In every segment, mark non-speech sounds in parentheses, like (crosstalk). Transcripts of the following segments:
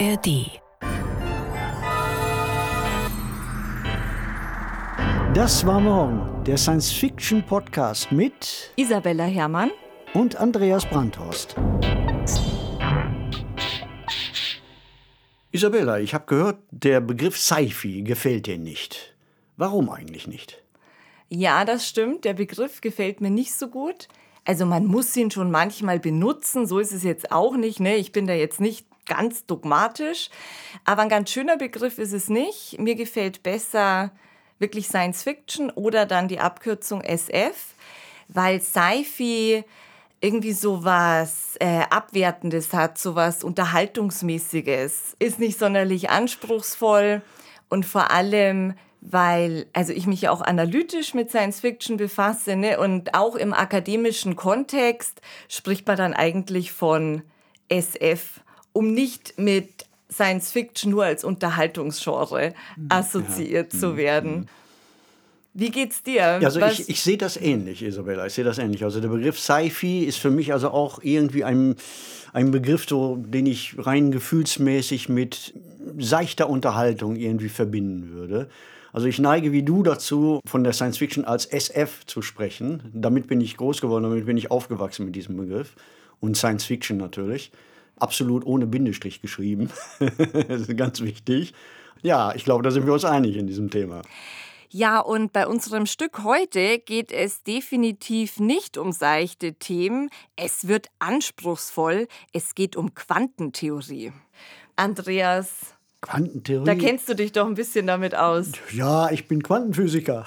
ARD. Das war morgen der Science-Fiction-Podcast mit Isabella Herrmann und Andreas Brandhorst. Isabella, ich habe gehört, der Begriff Sci-Fi gefällt dir nicht. Warum eigentlich nicht? Ja, das stimmt. Der Begriff gefällt mir nicht so gut. Also man muss ihn schon manchmal benutzen, so ist es jetzt auch nicht. Ne? Ich bin da jetzt nicht ganz dogmatisch, aber ein ganz schöner Begriff ist es nicht. Mir gefällt besser wirklich Science Fiction oder dann die Abkürzung SF, weil Sci-Fi irgendwie so was äh, Abwertendes hat, so was Unterhaltungsmäßiges, ist nicht sonderlich anspruchsvoll und vor allem weil also ich mich ja auch analytisch mit Science Fiction befasse ne? und auch im akademischen Kontext spricht man dann eigentlich von SF, um nicht mit Science Fiction nur als Unterhaltungsgenre mhm. assoziiert ja. zu mhm. werden. Wie geht's dir? Also ich, ich sehe das ähnlich, Isabella. Ich sehe das ähnlich. Also der Begriff Sci-Fi ist für mich also auch irgendwie ein, ein Begriff, so, den ich rein gefühlsmäßig mit seichter Unterhaltung irgendwie verbinden würde. Also ich neige wie du dazu, von der Science Fiction als SF zu sprechen. Damit bin ich groß geworden, damit bin ich aufgewachsen mit diesem Begriff. Und Science Fiction natürlich. Absolut ohne Bindestrich geschrieben. (laughs) das ist ganz wichtig. Ja, ich glaube, da sind wir uns einig in diesem Thema. Ja, und bei unserem Stück heute geht es definitiv nicht um seichte Themen. Es wird anspruchsvoll. Es geht um Quantentheorie. Andreas, Quantentheorie. Da kennst du dich doch ein bisschen damit aus. Ja, ich bin Quantenphysiker.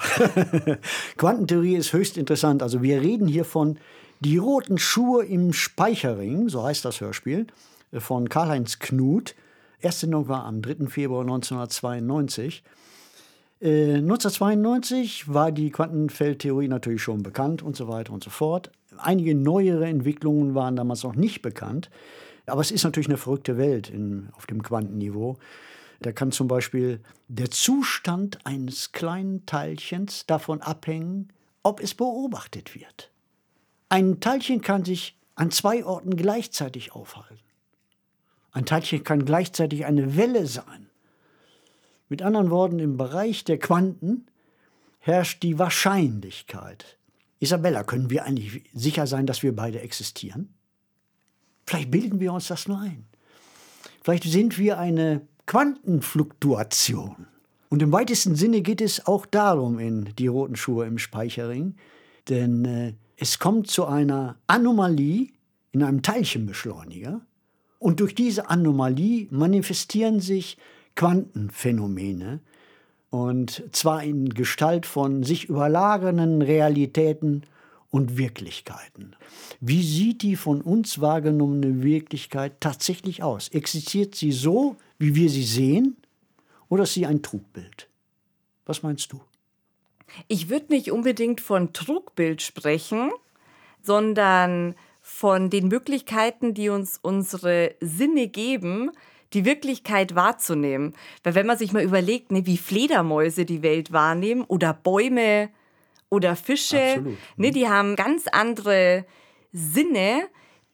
(laughs) Quantentheorie ist höchst interessant. Also wir reden hier von Die roten Schuhe im Speicherring, so heißt das Hörspiel, von Karl-Heinz Knut. Erstsendung war am 3. Februar 1992. Äh, 1992 war die Quantenfeldtheorie natürlich schon bekannt und so weiter und so fort. Einige neuere Entwicklungen waren damals noch nicht bekannt. Aber es ist natürlich eine verrückte Welt in, auf dem Quantenniveau. Da kann zum Beispiel der Zustand eines kleinen Teilchens davon abhängen, ob es beobachtet wird. Ein Teilchen kann sich an zwei Orten gleichzeitig aufhalten. Ein Teilchen kann gleichzeitig eine Welle sein. Mit anderen Worten, im Bereich der Quanten herrscht die Wahrscheinlichkeit. Isabella, können wir eigentlich sicher sein, dass wir beide existieren? Vielleicht bilden wir uns das nur ein. Vielleicht sind wir eine Quantenfluktuation. Und im weitesten Sinne geht es auch darum in die roten Schuhe im Speicherring, denn äh, es kommt zu einer Anomalie in einem Teilchenbeschleuniger und durch diese Anomalie manifestieren sich Quantenphänomene und zwar in Gestalt von sich überlagernden Realitäten und Wirklichkeiten. Wie sieht die von uns wahrgenommene Wirklichkeit tatsächlich aus? Existiert sie so, wie wir sie sehen, oder ist sie ein Trugbild? Was meinst du? Ich würde nicht unbedingt von Trugbild sprechen, sondern von den Möglichkeiten, die uns unsere Sinne geben, die Wirklichkeit wahrzunehmen. Weil wenn man sich mal überlegt, ne, wie Fledermäuse die Welt wahrnehmen oder Bäume oder Fische, Absolut. ne, mhm. die haben ganz andere Sinne,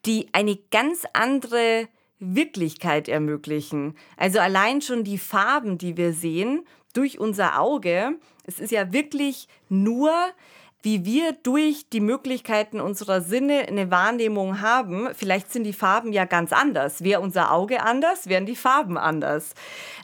die eine ganz andere Wirklichkeit ermöglichen. Also allein schon die Farben, die wir sehen durch unser Auge, es ist ja wirklich nur wie wir durch die Möglichkeiten unserer Sinne eine Wahrnehmung haben. Vielleicht sind die Farben ja ganz anders. Wäre unser Auge anders, wären die Farben anders.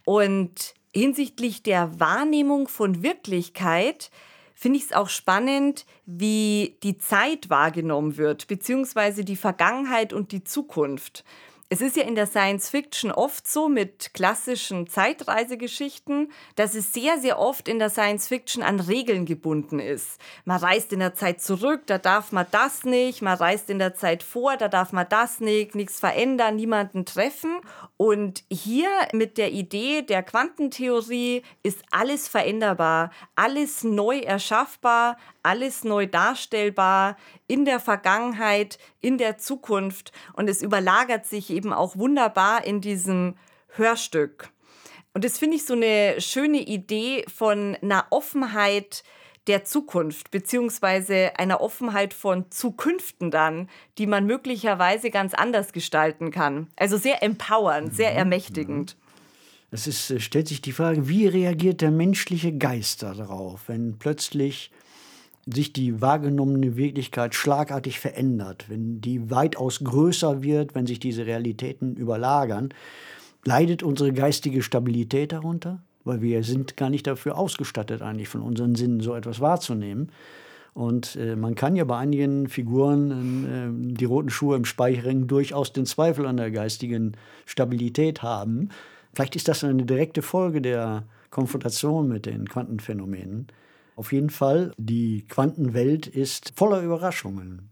Und hinsichtlich der Wahrnehmung von Wirklichkeit finde ich es auch spannend, wie die Zeit wahrgenommen wird, beziehungsweise die Vergangenheit und die Zukunft. Es ist ja in der Science Fiction oft so mit klassischen Zeitreisegeschichten, dass es sehr, sehr oft in der Science Fiction an Regeln gebunden ist. Man reist in der Zeit zurück, da darf man das nicht, man reist in der Zeit vor, da darf man das nicht, nichts verändern, niemanden treffen. Und hier mit der Idee der Quantentheorie ist alles veränderbar, alles neu erschaffbar, alles neu darstellbar in der Vergangenheit, in der Zukunft und es überlagert sich eben auch wunderbar in diesem Hörstück. Und das finde ich so eine schöne Idee von einer Offenheit der Zukunft beziehungsweise einer Offenheit von Zukünften dann, die man möglicherweise ganz anders gestalten kann. Also sehr empowernd, sehr mhm. ermächtigend. Es ist, äh, stellt sich die Frage, wie reagiert der menschliche Geist darauf, wenn plötzlich sich die wahrgenommene Wirklichkeit schlagartig verändert, wenn die weitaus größer wird, wenn sich diese Realitäten überlagern, leidet unsere geistige Stabilität darunter? Weil wir sind gar nicht dafür ausgestattet, eigentlich von unseren Sinnen so etwas wahrzunehmen. Und äh, man kann ja bei einigen Figuren äh, die roten Schuhe im Speicherring durchaus den Zweifel an der geistigen Stabilität haben. Vielleicht ist das eine direkte Folge der Konfrontation mit den Quantenphänomenen. Auf jeden Fall, die Quantenwelt ist voller Überraschungen.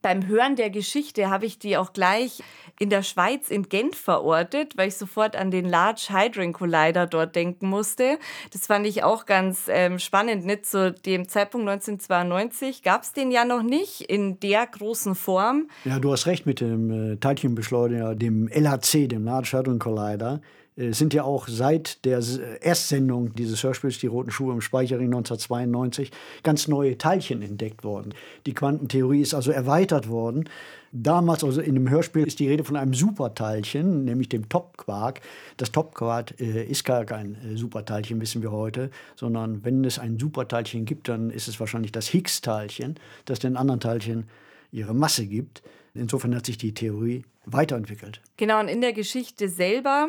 Beim Hören der Geschichte habe ich die auch gleich in der Schweiz in Genf verortet, weil ich sofort an den Large Hadron Collider dort denken musste. Das fand ich auch ganz ähm, spannend. Nicht zu dem Zeitpunkt 1992 gab es den ja noch nicht in der großen Form. Ja, du hast recht mit dem äh, Teilchenbeschleuniger, dem LHC, dem Large Hadron Collider. Äh, sind ja auch seit der Erstsendung dieses Hörspiels Die Roten Schuhe im Speicherring 1992 ganz neue Teilchen entdeckt worden. Die Quantentheorie ist also erweitert worden. Damals, also in dem Hörspiel, ist die Rede von einem Superteilchen, nämlich dem Topquark. Das Topquark äh, ist gar kein äh, Superteilchen, wissen wir heute, sondern wenn es ein Superteilchen gibt, dann ist es wahrscheinlich das Higgs-Teilchen, das den anderen Teilchen ihre Masse gibt. Insofern hat sich die Theorie weiterentwickelt. Genau, und in der Geschichte selber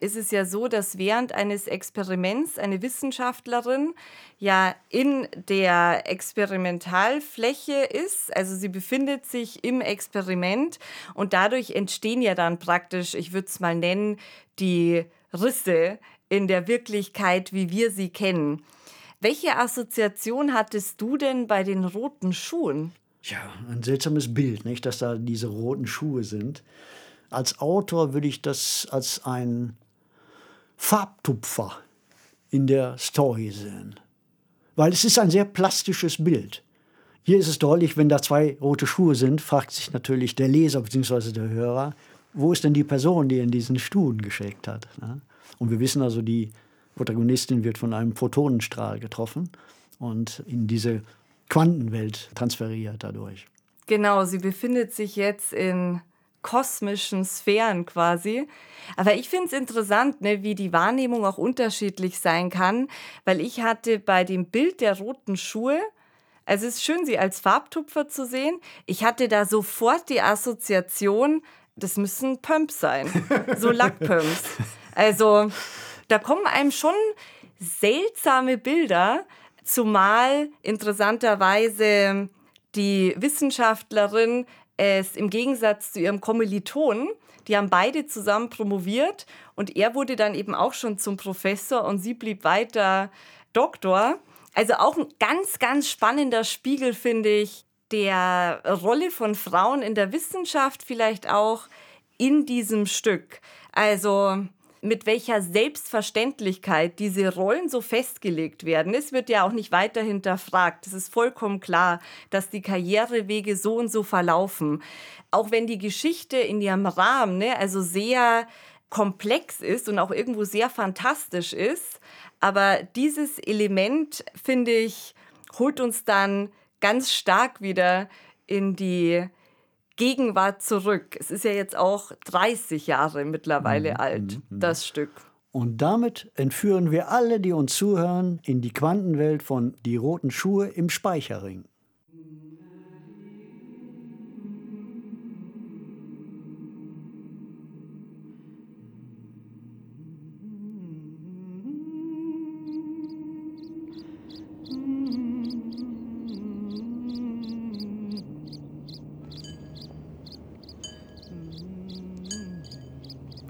ist es ja so, dass während eines Experiments eine Wissenschaftlerin ja in der Experimentalfläche ist, also sie befindet sich im Experiment und dadurch entstehen ja dann praktisch, ich würde es mal nennen, die Risse in der Wirklichkeit, wie wir sie kennen. Welche Assoziation hattest du denn bei den roten Schuhen? Ja, ein seltsames Bild, nicht, dass da diese roten Schuhe sind. Als Autor würde ich das als ein Farbtupfer in der Story sehen. Weil es ist ein sehr plastisches Bild. Hier ist es deutlich, wenn da zwei rote Schuhe sind, fragt sich natürlich der Leser bzw. der Hörer, wo ist denn die Person, die in diesen Stuhlen geschickt hat? Ne? Und wir wissen also, die Protagonistin wird von einem Photonenstrahl getroffen und in diese Quantenwelt transferiert dadurch. Genau, sie befindet sich jetzt in kosmischen Sphären quasi. Aber ich finde es interessant, ne, wie die Wahrnehmung auch unterschiedlich sein kann, weil ich hatte bei dem Bild der roten Schuhe, also es ist schön, sie als Farbtupfer zu sehen, ich hatte da sofort die Assoziation, das müssen Pumps sein, (laughs) so Lackpumps. Also da kommen einem schon seltsame Bilder, zumal interessanterweise die Wissenschaftlerin es im Gegensatz zu ihrem Kommilitonen, die haben beide zusammen promoviert und er wurde dann eben auch schon zum Professor und sie blieb weiter Doktor. Also auch ein ganz, ganz spannender Spiegel, finde ich, der Rolle von Frauen in der Wissenschaft vielleicht auch in diesem Stück. Also mit welcher Selbstverständlichkeit diese Rollen so festgelegt werden. Es wird ja auch nicht weiter hinterfragt. Es ist vollkommen klar, dass die Karrierewege so und so verlaufen. Auch wenn die Geschichte in ihrem Rahmen, ne, also sehr komplex ist und auch irgendwo sehr fantastisch ist. Aber dieses Element, finde ich, holt uns dann ganz stark wieder in die Gegenwart zurück. Es ist ja jetzt auch 30 Jahre mittlerweile mhm. alt, mhm, mhm. das Stück. Und damit entführen wir alle, die uns zuhören, in die Quantenwelt von Die roten Schuhe im Speicherring.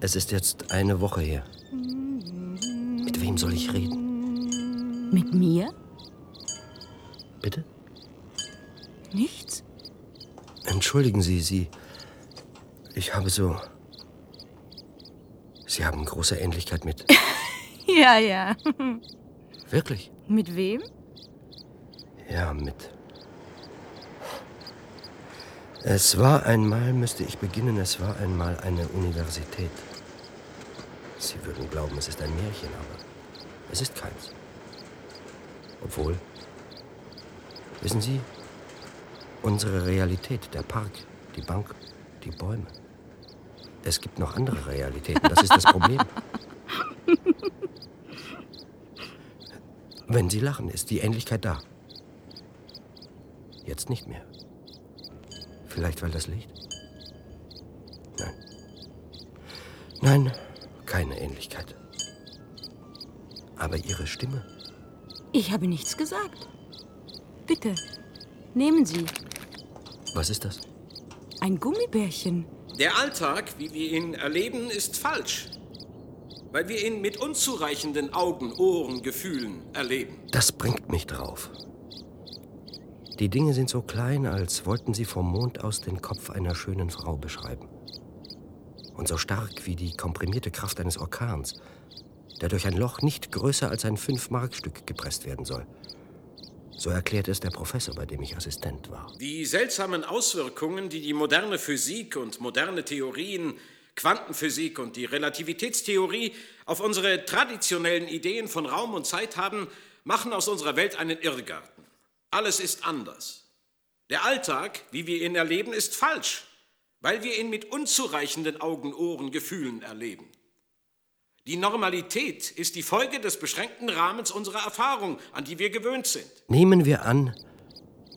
Es ist jetzt eine Woche her. Mit wem soll ich reden? Mit mir? Bitte? Nichts? Entschuldigen Sie, Sie. Ich habe so. Sie haben große Ähnlichkeit mit. (laughs) ja, ja. Wirklich? Mit wem? Ja, mit. Es war einmal, müsste ich beginnen, es war einmal eine Universität. Würden glauben, es ist ein Märchen, aber es ist keins. Obwohl, Wissen Sie, unsere Realität, der Park, die Bank, die Bäume. Es gibt noch andere Realitäten, das ist das Problem. Wenn Sie lachen, ist die Ähnlichkeit da. Jetzt nicht mehr. Vielleicht weil das Licht? Nein. Nein, Ihre Stimme? Ich habe nichts gesagt. Bitte, nehmen Sie. Was ist das? Ein Gummibärchen. Der Alltag, wie wir ihn erleben, ist falsch. Weil wir ihn mit unzureichenden Augen, Ohren, Gefühlen erleben. Das bringt mich drauf. Die Dinge sind so klein, als wollten sie vom Mond aus den Kopf einer schönen Frau beschreiben. Und so stark wie die komprimierte Kraft eines Orkans, der durch ein Loch nicht größer als ein Fünf-Mark-Stück gepresst werden soll. So erklärt es der Professor, bei dem ich Assistent war. Die seltsamen Auswirkungen, die die moderne Physik und moderne Theorien, Quantenphysik und die Relativitätstheorie auf unsere traditionellen Ideen von Raum und Zeit haben, machen aus unserer Welt einen Irrgarten. Alles ist anders. Der Alltag, wie wir ihn erleben, ist falsch, weil wir ihn mit unzureichenden Augen, Ohren, Gefühlen erleben. Die Normalität ist die Folge des beschränkten Rahmens unserer Erfahrung, an die wir gewöhnt sind. Nehmen wir an,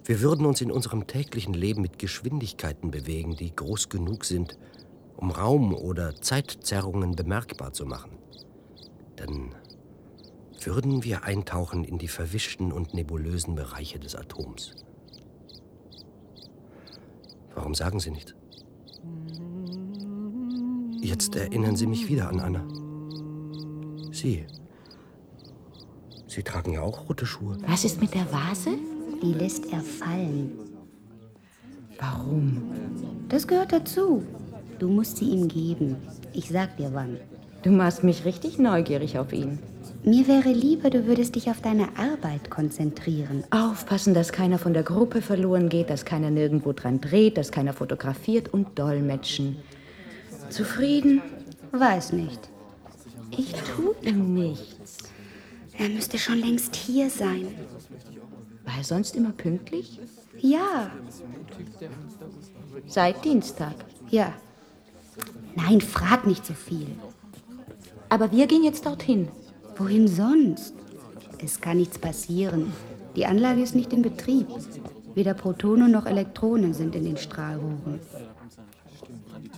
wir würden uns in unserem täglichen Leben mit Geschwindigkeiten bewegen, die groß genug sind, um Raum- oder Zeitzerrungen bemerkbar zu machen. Dann würden wir eintauchen in die verwischten und nebulösen Bereiche des Atoms. Warum sagen Sie nichts? Jetzt erinnern Sie mich wieder an Anna. Sie. Sie tragen ja auch rote Schuhe. Was ist mit der Vase? Die lässt er fallen. Warum? Das gehört dazu. Du musst sie ihm geben. Ich sag dir wann. Du machst mich richtig neugierig auf ihn. Mir wäre lieber, du würdest dich auf deine Arbeit konzentrieren. Aufpassen, dass keiner von der Gruppe verloren geht, dass keiner nirgendwo dran dreht, dass keiner fotografiert und dolmetschen. Zufrieden? Weiß nicht. Ich tue ihm nichts. Er müsste schon längst hier sein. War er sonst immer pünktlich? Ja, Seit Dienstag. ja. Nein, frag nicht so viel. Aber wir gehen jetzt dorthin. Wohin sonst? Es kann nichts passieren. Die Anlage ist nicht in Betrieb. Weder Protonen noch Elektronen sind in den Strahlrohren.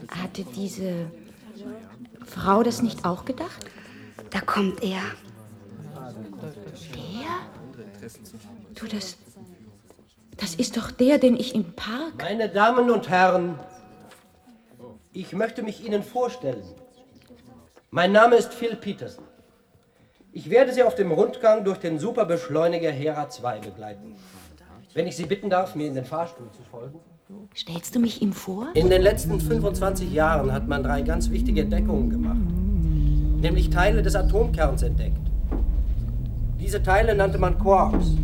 Hatte diese Frau das nicht auch gedacht? Da kommt er. Der? Du, das. Das ist doch der, den ich im Park. Meine Damen und Herren, ich möchte mich Ihnen vorstellen. Mein Name ist Phil Peterson. Ich werde Sie auf dem Rundgang durch den Superbeschleuniger Hera 2 begleiten. Wenn ich Sie bitten darf, mir in den Fahrstuhl zu folgen. Stellst du mich ihm vor? In den letzten 25 Jahren hat man drei ganz wichtige Entdeckungen gemacht. Nämlich Teile des Atomkerns entdeckt. Diese Teile nannte man Quarks.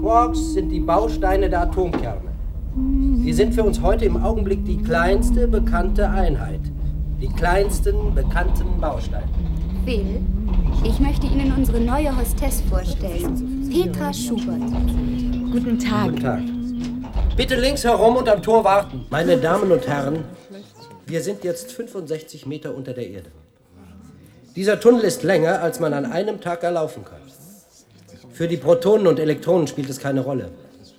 Quarks sind die Bausteine der Atomkerne. Die sind für uns heute im Augenblick die kleinste bekannte Einheit. Die kleinsten bekannten Bausteine. Phil, ich möchte Ihnen unsere neue Hostess vorstellen. Petra Schubert. Guten Tag. Guten Tag. Bitte links herum und am Tor warten. Meine Damen und Herren, wir sind jetzt 65 Meter unter der Erde. Dieser Tunnel ist länger, als man an einem Tag erlaufen kann. Für die Protonen und Elektronen spielt es keine Rolle.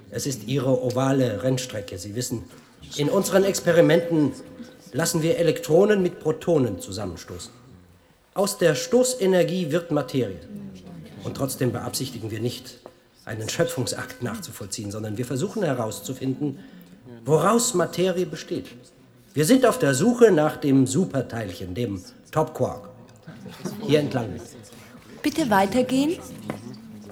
Es ist ihre ovale Rennstrecke. Sie wissen, in unseren Experimenten lassen wir Elektronen mit Protonen zusammenstoßen. Aus der Stoßenergie wird Materie. Und trotzdem beabsichtigen wir nicht, einen Schöpfungsakt nachzuvollziehen, sondern wir versuchen herauszufinden, woraus Materie besteht. Wir sind auf der Suche nach dem Superteilchen, dem Top Quark. Hier entlang. Bitte weitergehen.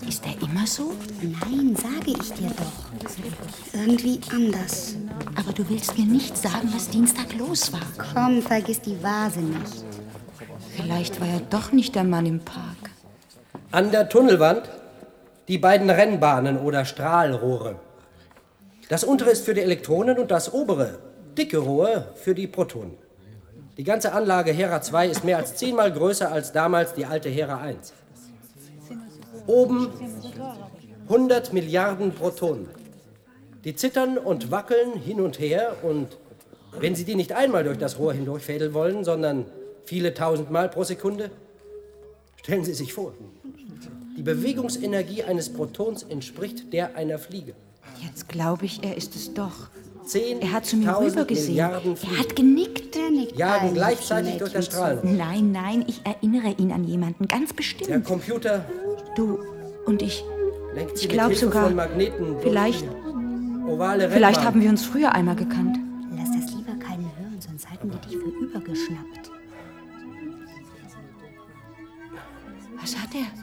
Ist er immer so? Nein, sage ich dir doch. Irgendwie anders. Aber du willst mir nicht sagen, was Dienstag los war. Komm, vergiss die Vase nicht. Vielleicht war er doch nicht der Mann im Park. An der Tunnelwand die beiden Rennbahnen oder Strahlrohre. Das untere ist für die Elektronen und das obere, dicke Rohr, für die Protonen. Die ganze Anlage Hera 2 ist mehr als zehnmal größer als damals die alte Hera 1. Oben 100 Milliarden Protonen. Die zittern und wackeln hin und her und wenn Sie die nicht einmal durch das Rohr hindurchfädeln wollen, sondern viele tausend Mal pro Sekunde, stellen Sie sich vor, die Bewegungsenergie eines Protons entspricht der einer Fliege. Jetzt glaube ich, er ist es doch. Zehn Er hat zu mir rübergesehen. Milliarden Er hat genickt. Der nickt jagen gleichzeitig durch das Strahlenrohr. Nein, nein, ich erinnere ihn an jemanden, ganz Der bestimmt. Computer Du und ich. lenkt Ich glaube sogar, von Magneten vielleicht- ovale Vielleicht haben wir uns früher einmal gekannt. Lass das lieber keinen hören, sonst halten wir dich für übergeschnappt. Was hat er?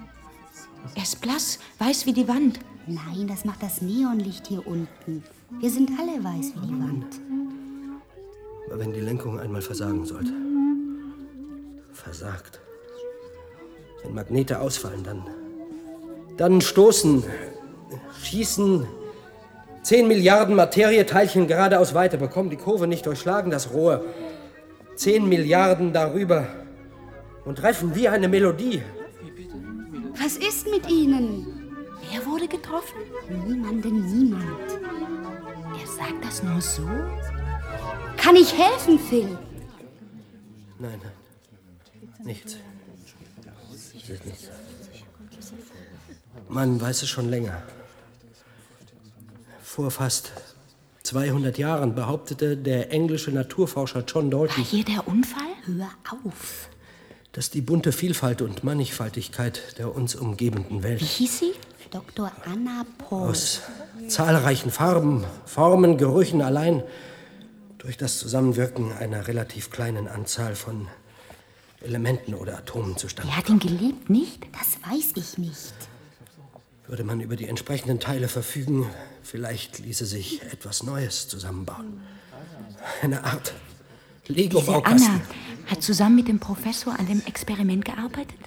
Er ist blass, weiß wie die Wand. Nein, das macht das Neonlicht hier unten. Wir sind alle weiß wie die Wand. Aber wenn die Lenkung einmal versagen sollte. Versagt. Wenn Magnete ausfallen, dann. Dann stoßen, schießen 10 Milliarden Materieteilchen geradeaus weiter, bekommen die Kurve nicht durchschlagen, das Rohr. 10 Milliarden darüber und treffen wie eine Melodie. Was ist mit Ihnen? Wer wurde getroffen? Niemanden, niemand. Er sagt das nur so? Kann ich helfen, Phil? Nein, nein. Nichts. Nichts. Man weiß es schon länger. Vor fast 200 Jahren behauptete der englische Naturforscher John Dalton, Hier der Unfall? Hör auf. Dass die bunte Vielfalt und Mannigfaltigkeit der uns umgebenden Wie Welt hieß sie? Dr. Anna Paul. aus zahlreichen Farben, Formen, Gerüchen allein durch das Zusammenwirken einer relativ kleinen Anzahl von Elementen oder Atomen zustande Er hat ihn geliebt, nicht? Das weiß ich nicht. Würde man über die entsprechenden Teile verfügen, vielleicht ließe sich etwas Neues zusammenbauen. Eine Art Diese Lego-Baukasten. Anna hat zusammen mit dem Professor an dem Experiment gearbeitet.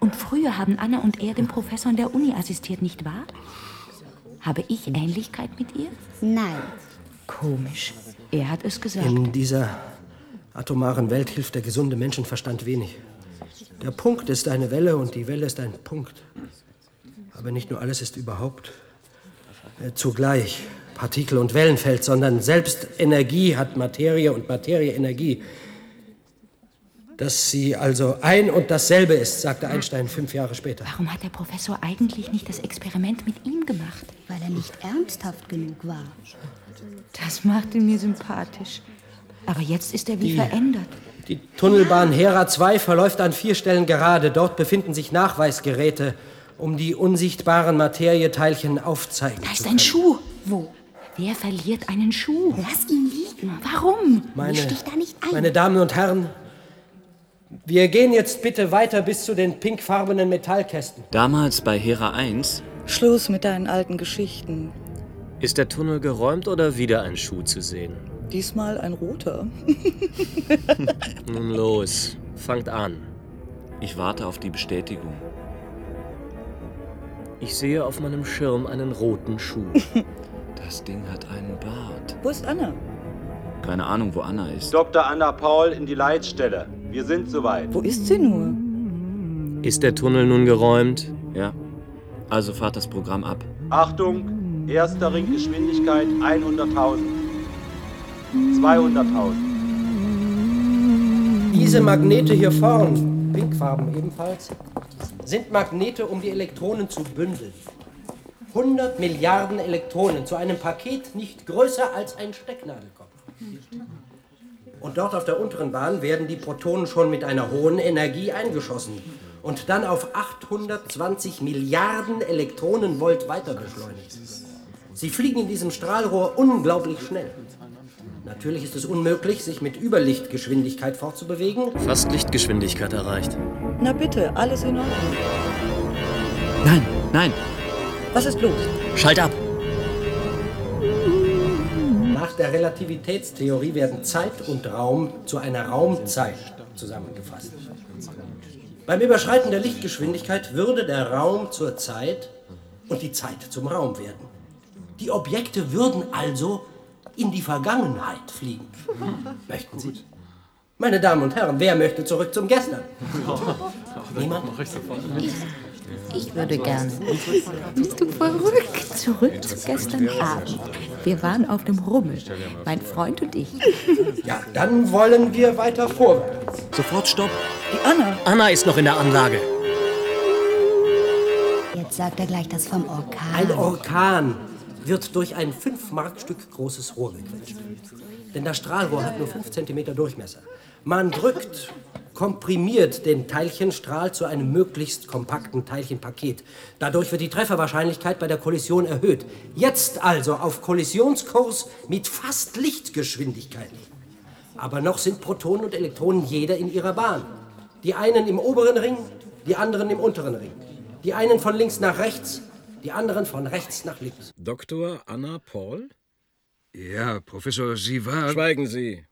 Und früher haben Anna und er dem Professor an der Uni assistiert, nicht wahr? Habe ich Ähnlichkeit mit ihr? Nein. Komisch. Er hat es gesagt. In dieser atomaren Welt hilft der gesunde Menschenverstand wenig. Der Punkt ist eine Welle und die Welle ist ein Punkt. Aber nicht nur alles ist überhaupt äh, zugleich Partikel- und Wellenfeld, sondern selbst Energie hat Materie und Materie Energie. Dass sie also ein und dasselbe ist, sagte Einstein fünf Jahre später. Warum hat der Professor eigentlich nicht das Experiment mit ihm gemacht? Weil er nicht ernsthaft genug war. Das macht ihn mir sympathisch. Aber jetzt ist er wie verändert. Die Tunnelbahn Hera 2 verläuft an vier Stellen gerade. Dort befinden sich Nachweisgeräte, um die unsichtbaren Materieteilchen aufzeigen Da ist zu ein. Schuh. Wo? Wer verliert einen Schuh? Lass ihn liegen. Warum? Meine, Misch dich da nicht ein. meine Damen und Herren, wir gehen jetzt bitte weiter bis zu den pinkfarbenen Metallkästen. Damals bei Hera 1 Schluss mit deinen alten Geschichten. Ist der Tunnel geräumt oder wieder ein Schuh zu sehen? Diesmal ein roter. (laughs) (laughs) Nun los, fangt an. Ich warte auf die Bestätigung. Ich sehe auf meinem Schirm einen roten Schuh. (laughs) Das Ding hat einen Bart. Wo ist Anna? Keine Ahnung, wo Anna ist. Dr. Anna Paul in die Leitstelle. Wir sind soweit. Wo ist sie nur? Ist der Tunnel nun geräumt? Ja. Also fahrt das Programm ab. Achtung, erster Ring Geschwindigkeit 100.000. 200.000. Diese Magnete hier vorn, pinkfarben ebenfalls, sind Magnete, um die Elektronen zu bündeln. 100 Milliarden Elektronen zu einem Paket nicht größer als ein Stecknadelkopf. Und dort auf der unteren Bahn werden die Protonen schon mit einer hohen Energie eingeschossen und dann auf 820 Milliarden Elektronenvolt weiter beschleunigt. Sie fliegen in diesem Strahlrohr unglaublich schnell. Natürlich ist es unmöglich, sich mit Überlichtgeschwindigkeit fortzubewegen, Fast Lichtgeschwindigkeit erreicht. Na bitte, alles in Ordnung. Nein, nein. Was ist los? Schalt ab! Nach der Relativitätstheorie werden Zeit und Raum zu einer Raumzeit zusammengefasst. Beim Überschreiten der Lichtgeschwindigkeit würde der Raum zur Zeit und die Zeit zum Raum werden. Die Objekte würden also in die Vergangenheit fliegen. Möchten Sie? Meine Damen und Herren, wer möchte zurück zum Gestern? Niemand? Ich würde gern. Bist du verrückt? Zurück zu gestern Abend. Wir waren auf dem Rummel, mein Freund und ich. Ja, dann wollen wir weiter vorwärts. Sofort Stopp. Die Anna. Anna ist noch in der Anlage. Jetzt sagt er gleich das vom Orkan. Ein Orkan wird durch ein 5-Markstück großes Rohr gequetscht. Denn das Strahlrohr hat nur 5 cm Durchmesser. Man drückt, komprimiert den Teilchenstrahl zu einem möglichst kompakten Teilchenpaket. Dadurch wird die Trefferwahrscheinlichkeit bei der Kollision erhöht. Jetzt also auf Kollisionskurs mit fast Lichtgeschwindigkeit. Aber noch sind Protonen und Elektronen jeder in ihrer Bahn. Die einen im oberen Ring, die anderen im unteren Ring. Die einen von links nach rechts, die anderen von rechts nach links. Dr. Anna Paul? Ja, Professor, Sie war. Schweigen Sie.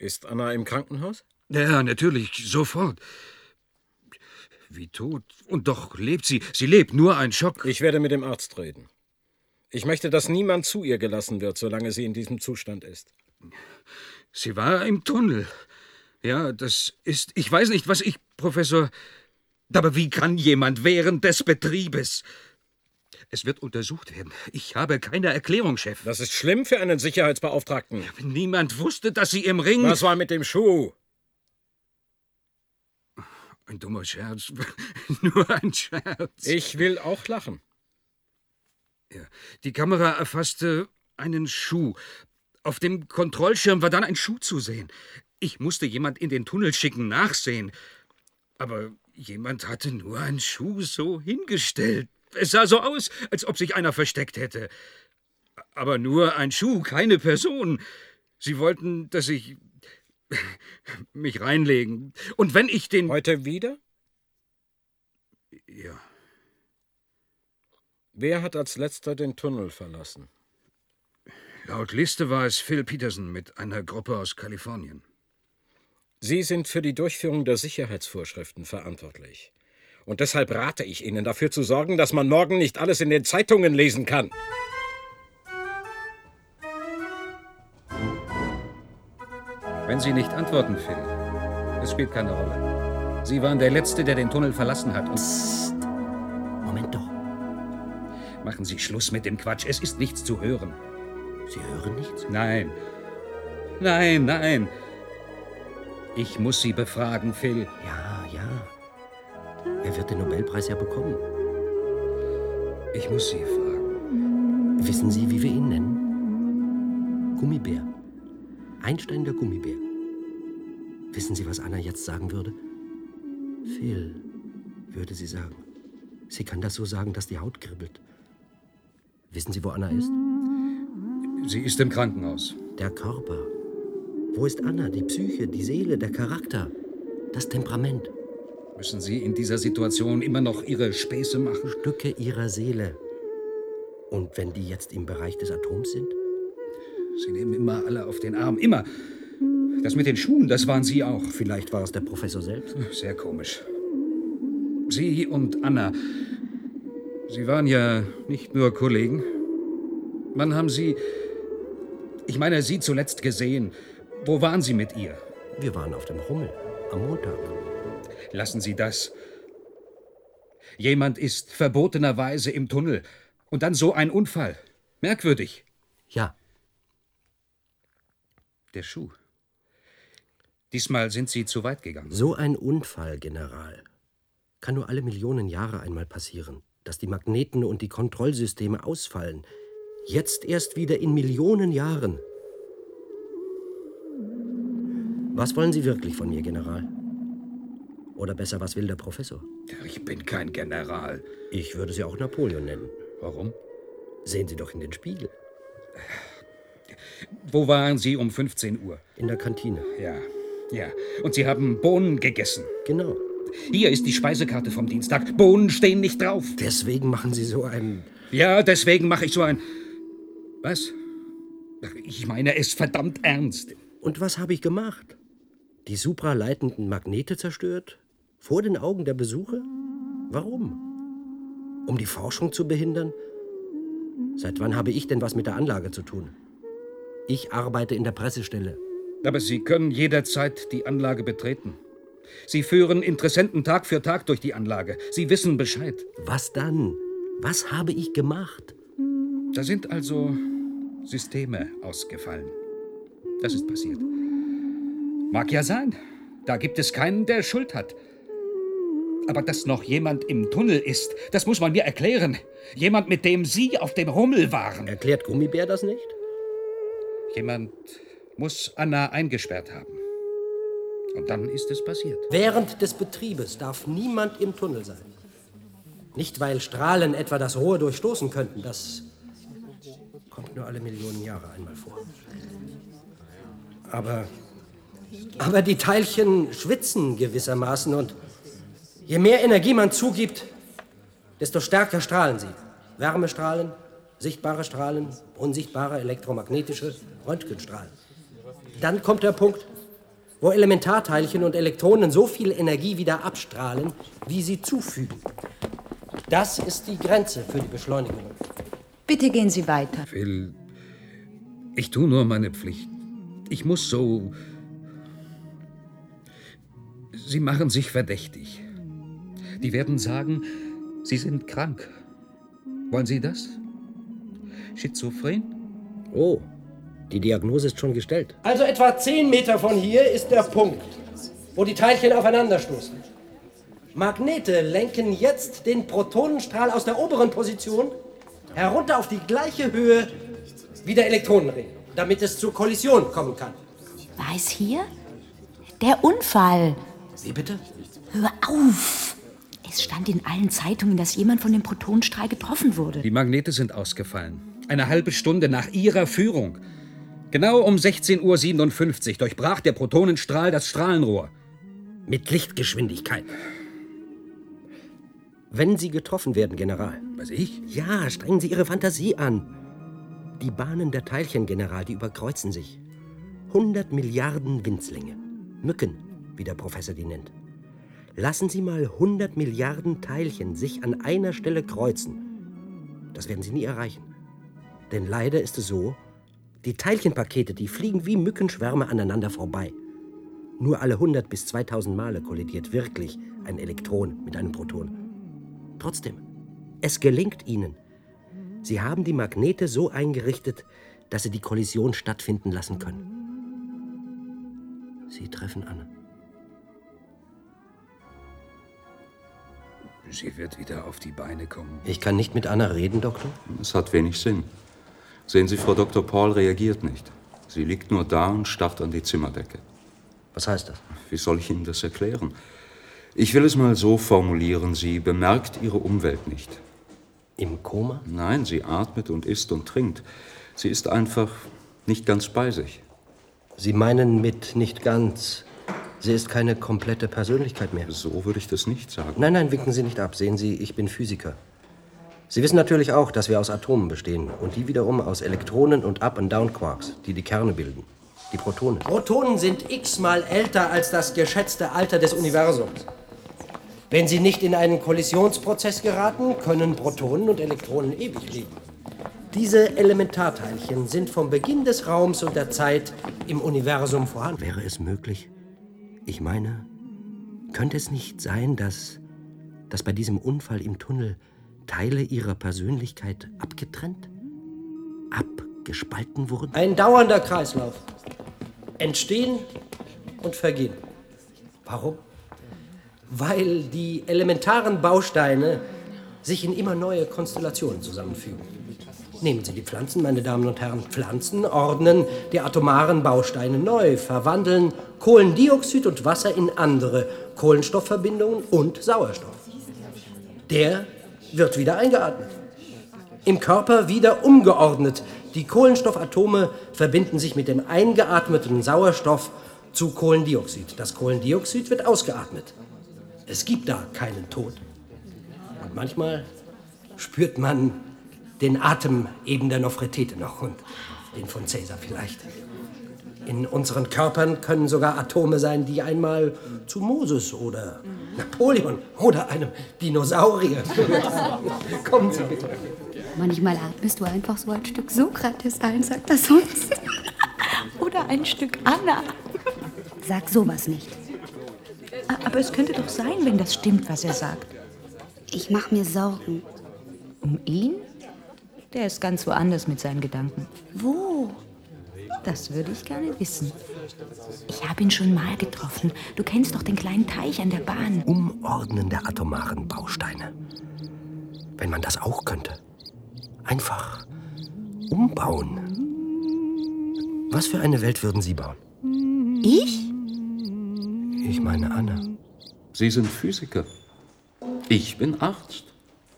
Ist Anna im Krankenhaus? Ja, natürlich, sofort. Wie tot. Und doch lebt sie. Sie lebt, nur ein Schock. Ich werde mit dem Arzt reden. Ich möchte, dass niemand zu ihr gelassen wird, solange sie in diesem Zustand ist. Sie war im Tunnel. Ja, das ist. Ich weiß nicht, was ich, Professor. Aber wie kann jemand während des Betriebes? Es wird untersucht werden. Ich habe keine Erklärung, Chef. Das ist schlimm für einen Sicherheitsbeauftragten. Niemand wusste, dass sie im Ring. Was war mit dem Schuh? Ein dummer Scherz. (laughs) Nur ein Scherz. Ich will auch lachen. Ja. Die Kamera erfasste einen Schuh. Auf dem Kontrollschirm war dann ein Schuh zu sehen. Ich musste jemand in den Tunnel schicken, nachsehen. Aber jemand hatte nur einen Schuh so hingestellt. Es sah so aus, als ob sich einer versteckt hätte. Aber nur ein Schuh, keine Person. Sie wollten, dass ich (laughs) mich reinlegen. Und wenn ich den. Heute wieder? Ja. Wer hat als letzter den Tunnel verlassen? Laut Liste war es Phil Peterson mit einer Gruppe aus Kalifornien. Sie sind für die Durchführung der Sicherheitsvorschriften verantwortlich. Und deshalb rate ich Ihnen, dafür zu sorgen, dass man morgen nicht alles in den Zeitungen lesen kann. Wenn Sie nicht antworten, Phil, es spielt keine Rolle. Sie waren der Letzte, der den Tunnel verlassen hat. Und Psst. Moment doch. machen Sie Schluss mit dem Quatsch. Es ist nichts zu hören. Sie hören nichts? Nein. Nein, nein. Ich muss Sie befragen, Phil. Ja, ja. Er wird den Nobelpreis ja bekommen. Ich muss Sie fragen. Wissen Sie, wie wir ihn nennen? Gummibär. Einstein der Gummibär. Wissen Sie, was Anna jetzt sagen würde? Phil, würde sie sagen. Sie kann das so sagen, dass die Haut kribbelt. Wissen Sie, wo Anna ist? Sie ist im Krankenhaus. Der Körper. Wo ist Anna? Die Psyche, die Seele, der Charakter, das Temperament. Müssen Sie in dieser Situation immer noch Ihre Späße machen? Stücke ihrer Seele. Und wenn die jetzt im Bereich des Atoms sind? Sie nehmen immer alle auf den Arm. Immer. Das mit den Schuhen, das waren Sie auch. Vielleicht war es der Professor selbst. Sehr komisch. Sie und Anna. Sie waren ja nicht nur Kollegen. Wann haben Sie. Ich meine, Sie zuletzt gesehen. Wo waren Sie mit ihr? Wir waren auf dem Rummel. Am Montag. Lassen Sie das. Jemand ist verbotenerweise im Tunnel. Und dann so ein Unfall. Merkwürdig. Ja. Der Schuh. Diesmal sind Sie zu weit gegangen. So ein Unfall, General, kann nur alle Millionen Jahre einmal passieren, dass die Magneten und die Kontrollsysteme ausfallen. Jetzt erst wieder in Millionen Jahren. Was wollen Sie wirklich von mir, General? Oder besser, was will der Professor? Ich bin kein General. Ich würde Sie auch Napoleon nennen. Warum? Sehen Sie doch in den Spiegel. Wo waren Sie um 15 Uhr? In der Kantine. Ja, ja. Und Sie haben Bohnen gegessen. Genau. Hier ist die Speisekarte vom Dienstag. Bohnen stehen nicht drauf. Deswegen machen Sie so einen. Ja, deswegen mache ich so ein. Was? Ich meine es verdammt ernst. Und was habe ich gemacht? Die supraleitenden Magnete zerstört? Vor den Augen der Besucher? Warum? Um die Forschung zu behindern? Seit wann habe ich denn was mit der Anlage zu tun? Ich arbeite in der Pressestelle. Aber Sie können jederzeit die Anlage betreten. Sie führen Interessenten Tag für Tag durch die Anlage. Sie wissen Bescheid. Was dann? Was habe ich gemacht? Da sind also Systeme ausgefallen. Das ist passiert. Mag ja sein. Da gibt es keinen, der Schuld hat. Aber dass noch jemand im Tunnel ist, das muss man mir erklären. Jemand, mit dem Sie auf dem Rummel waren. Erklärt Gummibär das nicht? Jemand muss Anna eingesperrt haben. Und dann ist es passiert. Während des Betriebes darf niemand im Tunnel sein. Nicht, weil Strahlen etwa das Rohr durchstoßen könnten. Das kommt nur alle Millionen Jahre einmal vor. Aber, aber die Teilchen schwitzen gewissermaßen und je mehr Energie man zugibt, desto stärker strahlen sie. Wärmestrahlen, sichtbare Strahlen, unsichtbare elektromagnetische Röntgenstrahlen. Dann kommt der Punkt, wo Elementarteilchen und Elektronen so viel Energie wieder abstrahlen, wie sie zufügen. Das ist die Grenze für die Beschleunigung. Bitte gehen Sie weiter. Phil, ich tue nur meine Pflicht. Ich muss so. Sie machen sich verdächtig. Die werden sagen, Sie sind krank. Wollen Sie das? Schizophren? Oh, die Diagnose ist schon gestellt. Also etwa 10 Meter von hier ist der Punkt, wo die Teilchen aufeinanderstoßen. Magnete lenken jetzt den Protonenstrahl aus der oberen Position herunter auf die gleiche Höhe wie der Elektronenring, damit es zur Kollision kommen kann. Es hier? Der Unfall. Wie bitte? Hör auf! Es stand in allen Zeitungen, dass jemand von dem Protonenstrahl getroffen wurde. Die Magnete sind ausgefallen. Eine halbe Stunde nach Ihrer Führung. Genau um 16.57 Uhr durchbrach der Protonenstrahl das Strahlenrohr. Mit Lichtgeschwindigkeit. Wenn Sie getroffen werden, General. Was ich? Ja, strengen Sie Ihre Fantasie an. Die Bahnen der Teilchen, General, die überkreuzen sich. 100 Milliarden Winzlinge. Mücken, wie der Professor die nennt. Lassen Sie mal 100 Milliarden Teilchen sich an einer Stelle kreuzen. Das werden Sie nie erreichen. Denn leider ist es so, die Teilchenpakete, die fliegen wie Mückenschwärme aneinander vorbei. Nur alle 100 bis 2000 Male kollidiert wirklich ein Elektron mit einem Proton. Trotzdem, es gelingt ihnen. Sie haben die Magnete so eingerichtet, dass sie die Kollision stattfinden lassen können. Sie treffen Anne. Sie wird wieder auf die Beine kommen. Ich kann nicht mit Anna reden, Doktor? Es hat wenig Sinn. Sehen Sie, Frau Dr. Paul reagiert nicht. Sie liegt nur da und starrt an die Zimmerdecke. Was heißt das? Wie soll ich Ihnen das erklären? Ich will es mal so formulieren. Sie bemerkt ihre Umwelt nicht. Im Koma? Nein, sie atmet und isst und trinkt. Sie ist einfach nicht ganz bei sich. Sie meinen mit nicht ganz. Sie ist keine komplette Persönlichkeit mehr. So würde ich das nicht sagen. Nein, nein, winken Sie nicht ab. Sehen Sie, ich bin Physiker. Sie wissen natürlich auch, dass wir aus Atomen bestehen und die wiederum aus Elektronen und Up- und Down-Quarks, die die Kerne bilden. Die Protonen. Protonen sind x-mal älter als das geschätzte Alter des Universums. Wenn sie nicht in einen Kollisionsprozess geraten, können Protonen und Elektronen ewig leben. Diese Elementarteilchen sind vom Beginn des Raums und der Zeit im Universum vorhanden. Wäre es möglich? Ich meine, könnte es nicht sein, dass, dass bei diesem Unfall im Tunnel Teile ihrer Persönlichkeit abgetrennt, abgespalten wurden? Ein dauernder Kreislauf. Entstehen und vergehen. Warum? Weil die elementaren Bausteine sich in immer neue Konstellationen zusammenfügen. Nehmen Sie die Pflanzen, meine Damen und Herren. Pflanzen ordnen die atomaren Bausteine neu, verwandeln Kohlendioxid und Wasser in andere Kohlenstoffverbindungen und Sauerstoff. Der wird wieder eingeatmet. Im Körper wieder umgeordnet. Die Kohlenstoffatome verbinden sich mit dem eingeatmeten Sauerstoff zu Kohlendioxid. Das Kohlendioxid wird ausgeatmet. Es gibt da keinen Tod. Und manchmal spürt man den Atem eben der Nofretete noch und den von Caesar vielleicht. In unseren Körpern können sogar Atome sein, die einmal zu Moses oder Napoleon oder einem Dinosaurier. (laughs) Kommen Sie bitte. Manchmal atmest du einfach so ein Stück Sokrates ein, sag das uns. (laughs) Oder ein Stück Anna. Sag sowas nicht. Aber es könnte doch sein, wenn das stimmt, was er sagt. Ich mache mir Sorgen. Um ihn? Der ist ganz woanders mit seinen Gedanken. Wo? Das würde ich gerne wissen. Ich habe ihn schon mal getroffen. Du kennst doch den kleinen Teich an der Bahn. Umordnen der atomaren Bausteine. Wenn man das auch könnte. Einfach umbauen. Was für eine Welt würden Sie bauen? Ich? Ich meine Anna. Sie sind Physiker. Ich bin Arzt.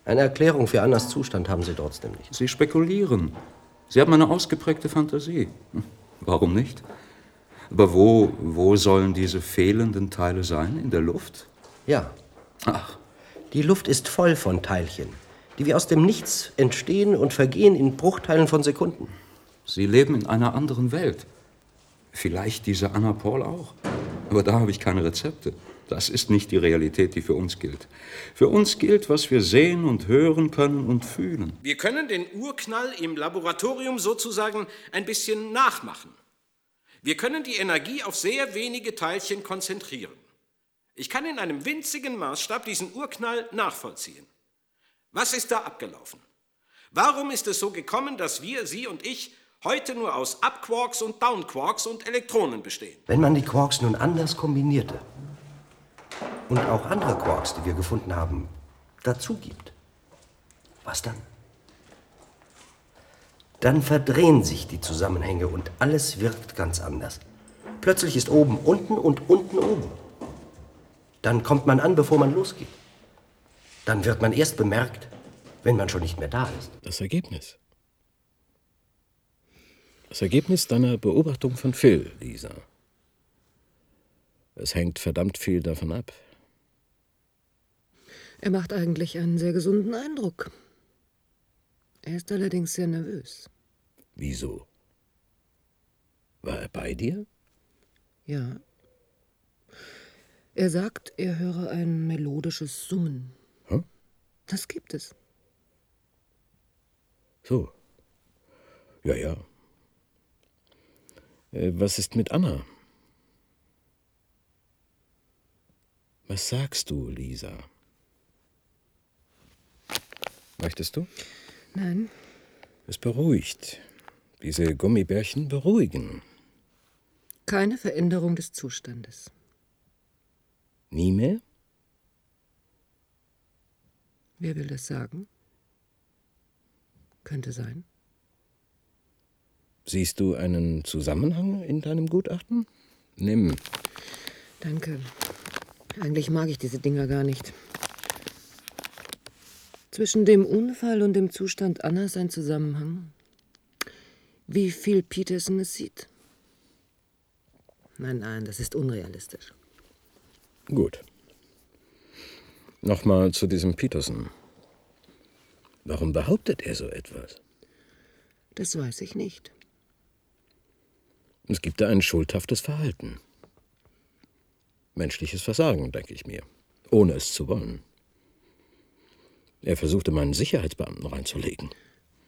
Eine Erklärung für Annas Zustand haben Sie trotzdem nicht. Sie spekulieren. Sie haben eine ausgeprägte Fantasie. Hm, Warum nicht? Aber wo, wo sollen diese fehlenden Teile sein? In der Luft? Ja. Ach. Die Luft ist voll von Teilchen, die wie aus dem Nichts entstehen und vergehen in Bruchteilen von Sekunden. Sie leben in einer anderen Welt. Vielleicht diese Anna Paul auch. Aber da habe ich keine Rezepte. Das ist nicht die Realität, die für uns gilt. Für uns gilt, was wir sehen und hören können und fühlen. Wir können den Urknall im Laboratorium sozusagen ein bisschen nachmachen. Wir können die Energie auf sehr wenige Teilchen konzentrieren. Ich kann in einem winzigen Maßstab diesen Urknall nachvollziehen. Was ist da abgelaufen? Warum ist es so gekommen, dass wir, Sie und ich, heute nur aus Upquarks und Downquarks und Elektronen bestehen? Wenn man die Quarks nun anders kombinierte und auch andere Quarks, die wir gefunden haben, dazu gibt, was dann? Dann verdrehen sich die Zusammenhänge und alles wirkt ganz anders. Plötzlich ist oben unten und unten oben. Dann kommt man an, bevor man losgeht. Dann wird man erst bemerkt, wenn man schon nicht mehr da ist. Das Ergebnis. Das Ergebnis deiner Beobachtung von Phil, Lisa. Es hängt verdammt viel davon ab. Er macht eigentlich einen sehr gesunden Eindruck. Er ist allerdings sehr nervös. Wieso? War er bei dir? Ja. Er sagt, er höre ein melodisches Summen. Hm? Das gibt es. So. Ja, ja. Äh, was ist mit Anna? Was sagst du, Lisa? Möchtest du? Nein, Es beruhigt. Diese Gummibärchen beruhigen. keine Veränderung des Zustandes. Nie mehr? Wer will das sagen? Könnte sein. Siehst du einen Zusammenhang in deinem Gutachten? Nimm. Danke. Eigentlich mag ich diese Dinger gar nicht. Zwischen dem Unfall und dem Zustand Annas ein Zusammenhang. Wie viel Peterson es sieht. Nein, nein, das ist unrealistisch. Gut. Nochmal zu diesem Peterson. Warum behauptet er so etwas? Das weiß ich nicht. Es gibt da ein schuldhaftes Verhalten. Menschliches Versagen, denke ich mir, ohne es zu wollen. Er versuchte, meinen Sicherheitsbeamten reinzulegen.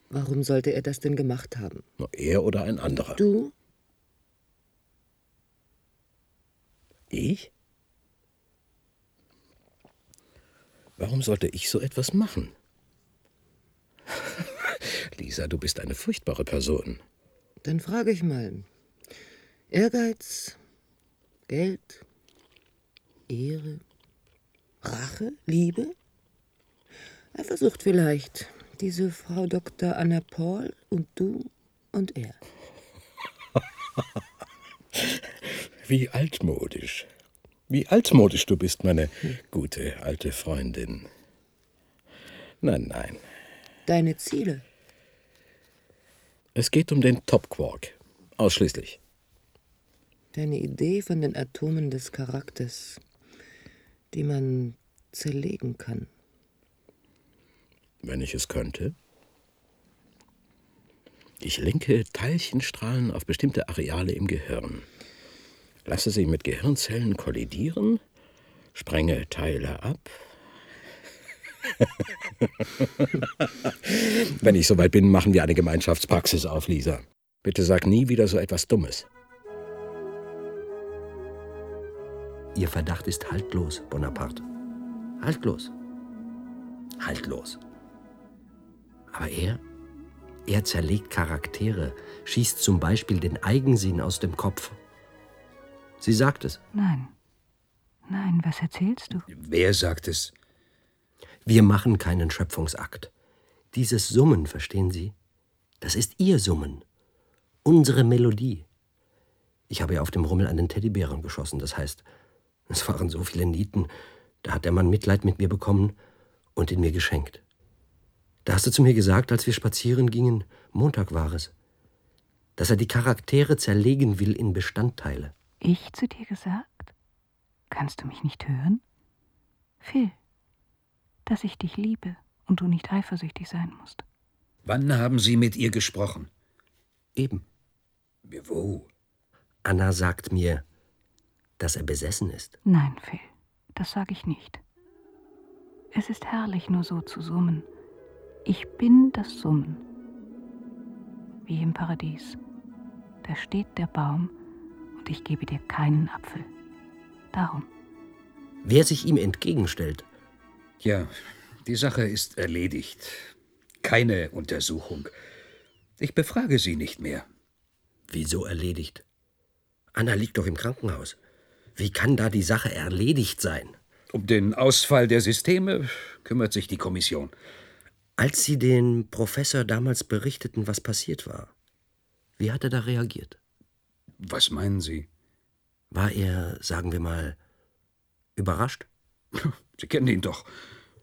Warum sollte er das denn gemacht haben? Na, Er oder ein anderer. Du? Ich? Warum sollte ich so etwas machen? (laughs) Lisa, du bist eine furchtbare Person. Dann frage ich mal. Ehrgeiz, Geld, Ehre, Rache, Liebe? Er versucht vielleicht, diese Frau Dr. Anna Paul und du und er. (laughs) Wie altmodisch. Wie altmodisch du bist, meine gute alte Freundin. Nein, nein. Deine Ziele? Es geht um den Top Quark. Ausschließlich. Deine Idee von den Atomen des Charakters, die man zerlegen kann. Wenn ich es könnte. Ich lenke Teilchenstrahlen auf bestimmte Areale im Gehirn, lasse sie mit Gehirnzellen kollidieren, sprenge Teile ab. (laughs) Wenn ich soweit bin, machen wir eine Gemeinschaftspraxis auf, Lisa. Bitte sag nie wieder so etwas Dummes. Ihr Verdacht ist haltlos, Bonaparte. Haltlos. Haltlos. Aber er, er zerlegt Charaktere, schießt zum Beispiel den Eigensinn aus dem Kopf. Sie sagt es. Nein. Nein, was erzählst du? Wer sagt es? Wir machen keinen Schöpfungsakt. Dieses Summen, verstehen Sie? Das ist Ihr Summen. Unsere Melodie. Ich habe ja auf dem Rummel einen Teddybären geschossen. Das heißt, es waren so viele Nieten. Da hat der Mann Mitleid mit mir bekommen und ihn mir geschenkt. Da hast du zu mir gesagt, als wir spazieren gingen, Montag war es, dass er die Charaktere zerlegen will in Bestandteile. Ich zu dir gesagt? Kannst du mich nicht hören? Phil, dass ich dich liebe und du nicht eifersüchtig sein musst. Wann haben Sie mit ihr gesprochen? Eben. Wo? Anna sagt mir, dass er besessen ist. Nein, Phil, das sage ich nicht. Es ist herrlich, nur so zu summen. Ich bin das Summen. Wie im Paradies. Da steht der Baum und ich gebe dir keinen Apfel. Darum. Wer sich ihm entgegenstellt, Ja, die Sache ist erledigt. Keine Untersuchung. Ich befrage Sie nicht mehr. Wieso erledigt? Anna liegt doch im Krankenhaus. Wie kann da die Sache erledigt sein? Um den Ausfall der Systeme kümmert sich die Kommission. Als Sie den Professor damals berichteten, was passiert war, wie hat er da reagiert? Was meinen Sie? War er, sagen wir mal, überrascht? (laughs) Sie kennen ihn doch.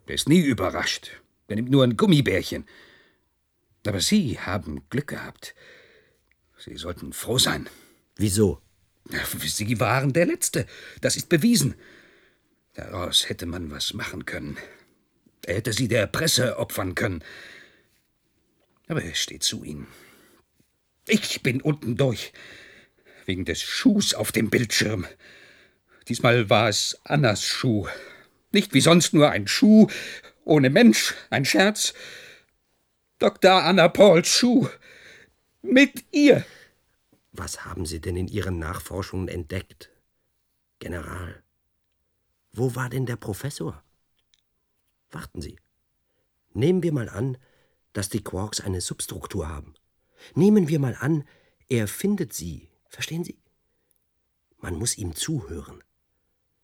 Der ist nie überrascht. Der nimmt nur ein Gummibärchen. Aber Sie haben Glück gehabt. Sie sollten froh sein. Wieso? Sie waren der Letzte. Das ist bewiesen. Daraus hätte man was machen können. Er hätte sie der Presse opfern können. Aber er steht zu Ihnen. Ich bin unten durch. Wegen des Schuhs auf dem Bildschirm. Diesmal war es Annas Schuh. Nicht wie sonst nur ein Schuh ohne Mensch, ein Scherz. Dr. Anna Pauls Schuh. Mit ihr. Was haben Sie denn in Ihren Nachforschungen entdeckt? General, wo war denn der Professor? Warten Sie. Nehmen wir mal an, dass die Quarks eine Substruktur haben. Nehmen wir mal an, er findet sie. Verstehen Sie? Man muss ihm zuhören.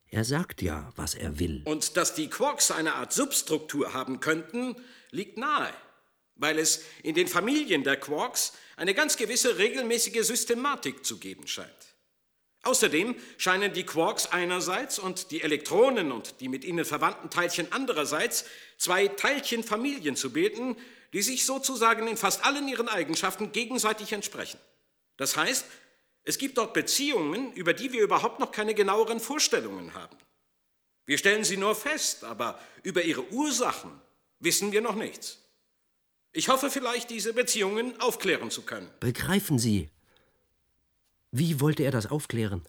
Er sagt ja, was er will. Und dass die Quarks eine Art Substruktur haben könnten, liegt nahe, weil es in den Familien der Quarks eine ganz gewisse regelmäßige Systematik zu geben scheint. Außerdem scheinen die Quarks einerseits und die Elektronen und die mit ihnen verwandten Teilchen andererseits zwei Teilchenfamilien zu bilden, die sich sozusagen in fast allen ihren Eigenschaften gegenseitig entsprechen. Das heißt, es gibt dort Beziehungen, über die wir überhaupt noch keine genaueren Vorstellungen haben. Wir stellen sie nur fest, aber über ihre Ursachen wissen wir noch nichts. Ich hoffe vielleicht, diese Beziehungen aufklären zu können. Begreifen Sie? Wie wollte er das aufklären?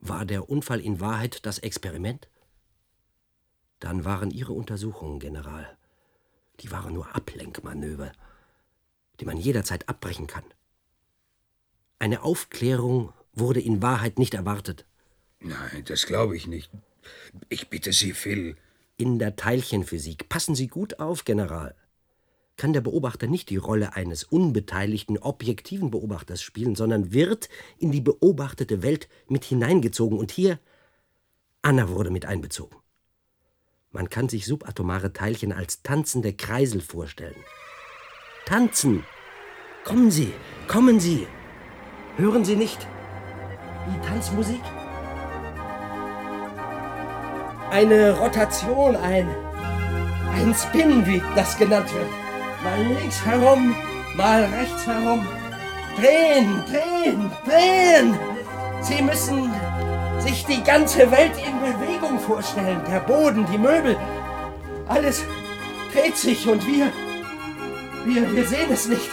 War der Unfall in Wahrheit das Experiment? Dann waren Ihre Untersuchungen, General. Die waren nur Ablenkmanöver, die man jederzeit abbrechen kann. Eine Aufklärung wurde in Wahrheit nicht erwartet. Nein, das glaube ich nicht. Ich bitte Sie, Phil. In der Teilchenphysik, passen Sie gut auf, General, kann der Beobachter nicht die Rolle eines unbeteiligten, objektiven Beobachters spielen, sondern wird in die beobachtete Welt mit hineingezogen. Und hier, Anna wurde mit einbezogen. Man kann sich subatomare Teilchen als tanzende Kreisel vorstellen. Tanzen! Kommen Sie, kommen Sie! Hören Sie nicht die Tanzmusik? Eine Rotation, ein, ein Spin, wie das genannt wird. Mal links herum, mal rechts herum. Drehen, drehen, drehen! Sie müssen sich die ganze Welt in Bewegung vorstellen. Der Boden, die Möbel, alles dreht sich und wir, wir, wir sehen es nicht,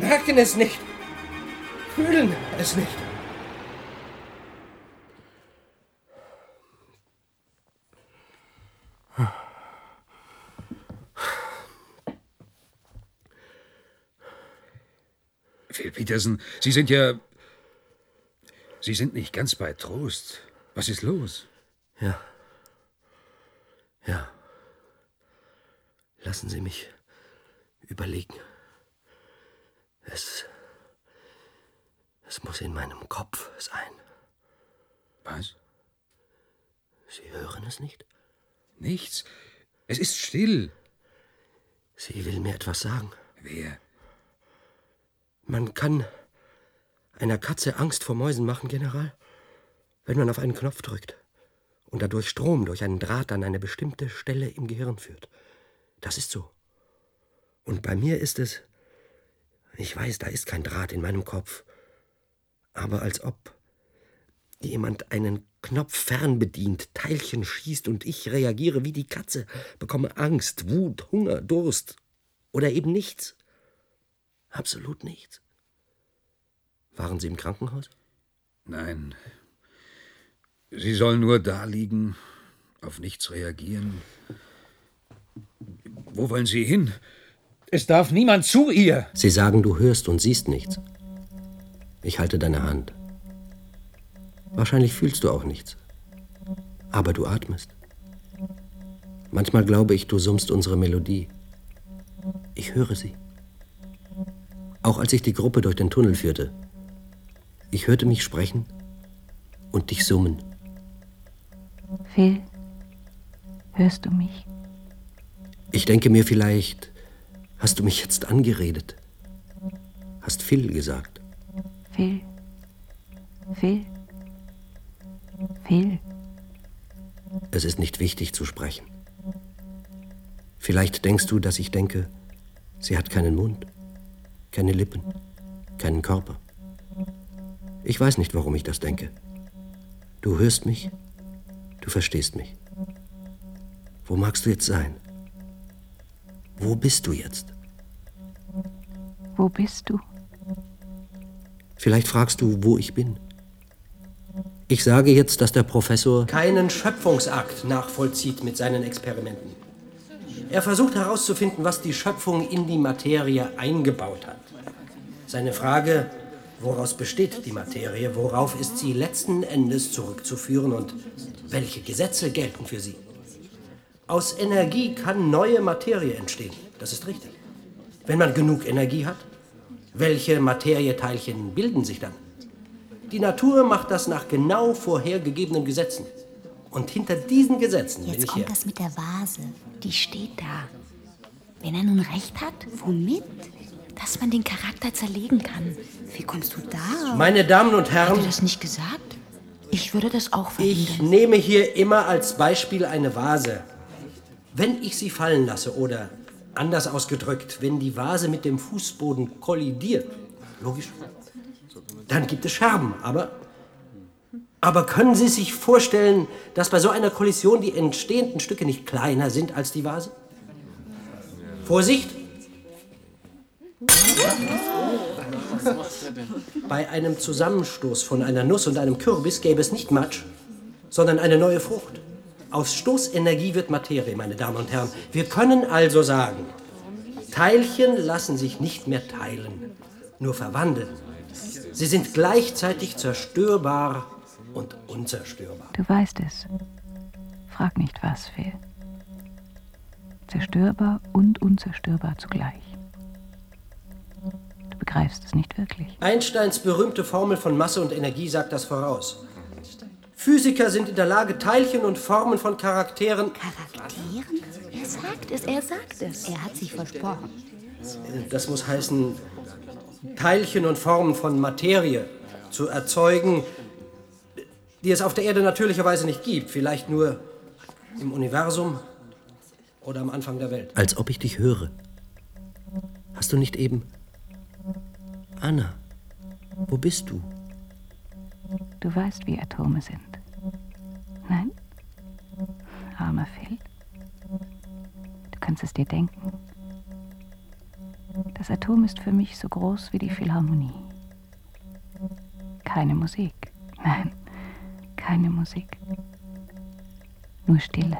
merken es nicht, fühlen es nicht. Phil Peterson, Sie sind ja. Sie sind nicht ganz bei Trost. Was ist los? Ja. Ja. Lassen Sie mich überlegen. Es. Es muss in meinem Kopf sein. Was? Sie hören es nicht? Nichts. Es ist still. Sie will mir etwas sagen. Wer? Man kann einer Katze Angst vor Mäusen machen, General, wenn man auf einen Knopf drückt und dadurch Strom durch einen Draht an eine bestimmte Stelle im Gehirn führt. Das ist so. Und bei mir ist es. Ich weiß, da ist kein Draht in meinem Kopf. Aber als ob jemand einen Knopf fernbedient, Teilchen schießt und ich reagiere wie die Katze, bekomme Angst, Wut, Hunger, Durst oder eben nichts. Absolut nichts. Waren Sie im Krankenhaus? Nein. Sie soll nur da liegen, auf nichts reagieren. Wo wollen Sie hin? Es darf niemand zu ihr. Sie sagen, du hörst und siehst nichts. Ich halte deine Hand. Wahrscheinlich fühlst du auch nichts. Aber du atmest. Manchmal glaube ich, du summst unsere Melodie. Ich höre sie. Auch als ich die Gruppe durch den Tunnel führte. Ich hörte mich sprechen und dich summen. Phil, hörst du mich? Ich denke mir vielleicht, hast du mich jetzt angeredet? Hast Phil gesagt? Phil, Phil, Phil. Es ist nicht wichtig zu sprechen. Vielleicht denkst du, dass ich denke, sie hat keinen Mund, keine Lippen, keinen Körper. Ich weiß nicht, warum ich das denke. Du hörst mich, du verstehst mich. Wo magst du jetzt sein? Wo bist du jetzt? Wo bist du? Vielleicht fragst du, wo ich bin. Ich sage jetzt, dass der Professor keinen Schöpfungsakt nachvollzieht mit seinen Experimenten. Er versucht herauszufinden, was die Schöpfung in die Materie eingebaut hat. Seine Frage, woraus besteht die Materie, worauf ist sie letzten Endes zurückzuführen und welche Gesetze gelten für sie. Aus Energie kann neue Materie entstehen, das ist richtig. Wenn man genug Energie hat, welche Materieteilchen bilden sich dann? Die Natur macht das nach genau vorhergegebenen Gesetzen. Und hinter diesen Gesetzen bin Jetzt ich kommt her. das mit der Vase. Die steht da. Wenn er nun recht hat, womit? Dass man den Charakter zerlegen kann. Wie kommst du da? Meine Damen und Herren, Hat er das nicht gesagt? Ich würde das auch ich verhindern. nehme hier immer als Beispiel eine Vase. Wenn ich sie fallen lasse oder anders ausgedrückt, wenn die Vase mit dem Fußboden kollidiert, logisch, dann gibt es Scherben. Aber, aber können Sie sich vorstellen, dass bei so einer Kollision die entstehenden Stücke nicht kleiner sind als die Vase? Vorsicht! Bei einem Zusammenstoß von einer Nuss und einem Kürbis gäbe es nicht Matsch, sondern eine neue Frucht. Aus Stoßenergie wird Materie, meine Damen und Herren. Wir können also sagen, Teilchen lassen sich nicht mehr teilen, nur verwandeln. Sie sind gleichzeitig zerstörbar und unzerstörbar. Du weißt es. Frag nicht was, Phil. Zerstörbar und unzerstörbar zugleich. Du begreifst es nicht wirklich. Einsteins berühmte Formel von Masse und Energie sagt das voraus. Physiker sind in der Lage, Teilchen und Formen von Charakteren. Charakteren? Er sagt es, er sagt es. Er hat sich versprochen. Das muss heißen, Teilchen und Formen von Materie zu erzeugen, die es auf der Erde natürlicherweise nicht gibt. Vielleicht nur im Universum oder am Anfang der Welt. Als ob ich dich höre. Hast du nicht eben. Anna, wo bist du? Du weißt, wie Atome sind. Nein? Armer Phil. Du kannst es dir denken. Das Atom ist für mich so groß wie die Philharmonie. Keine Musik. Nein, keine Musik. Nur Stille.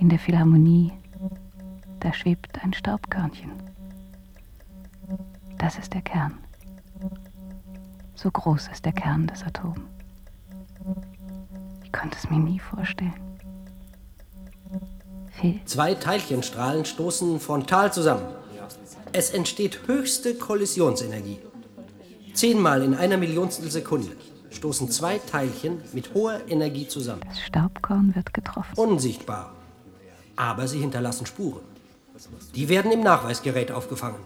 In der Philharmonie, da schwebt ein Staubkörnchen. Das ist der Kern. So groß ist der Kern des Atoms. konnte es mir nie vorstellen. Phil, Zwei Teilchenstrahlen stoßen frontal zusammen. Es entsteht höchste Kollisionsenergie. Zehnmal in einer Millionstel Sekunde stoßen zwei Teilchen mit hoher Energie zusammen. das Staubkorn wird getroffen. Unsichtbar. Aber sie hinterlassen Spuren. Die werden im Nachweisgerät aufgefangen.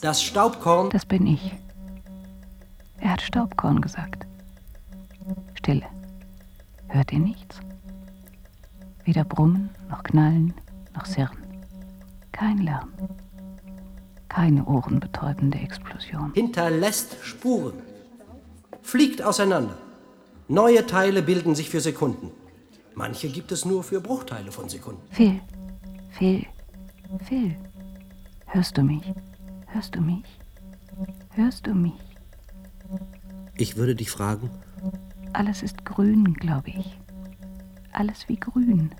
Das Staubkorn. Das bin ich. Er hat Staubkorn gesagt. Stille. Hört ihr nichts? Weder Brummen, noch Knallen, noch Sirren. Kein Lärm. Keine ohrenbetäubende Explosion. hinterlässt Spuren, fliegt auseinander. Neue Teile bilden sich für Sekunden. Manche gibt es nur für Bruchteile von Sekunden. Phil, Phil, Phil. Hörst du mich? Hörst du mich? Hörst du mich? Ich würde dich fragen, Alles ist grün, glaube ich. Alles wie grün.